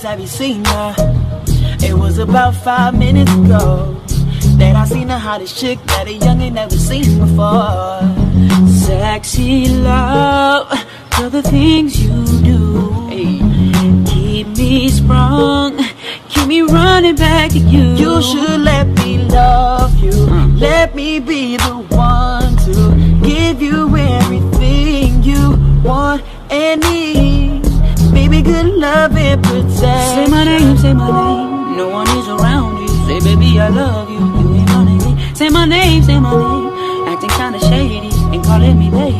have you seen her? It was about five minutes ago that I seen the hottest chick that a youngin' never seen before. Sexy love, for the things you do. Hey. Keep me sprung, keep me running back to you. You should let me love you. Mm. Let me be the one to give you everything you want and need. Good love and protection. Say my name, say my name. No one is around you. Say, baby, I love you. You ain't running me. Say my name, say my name. Acting kinda shady and calling me baby.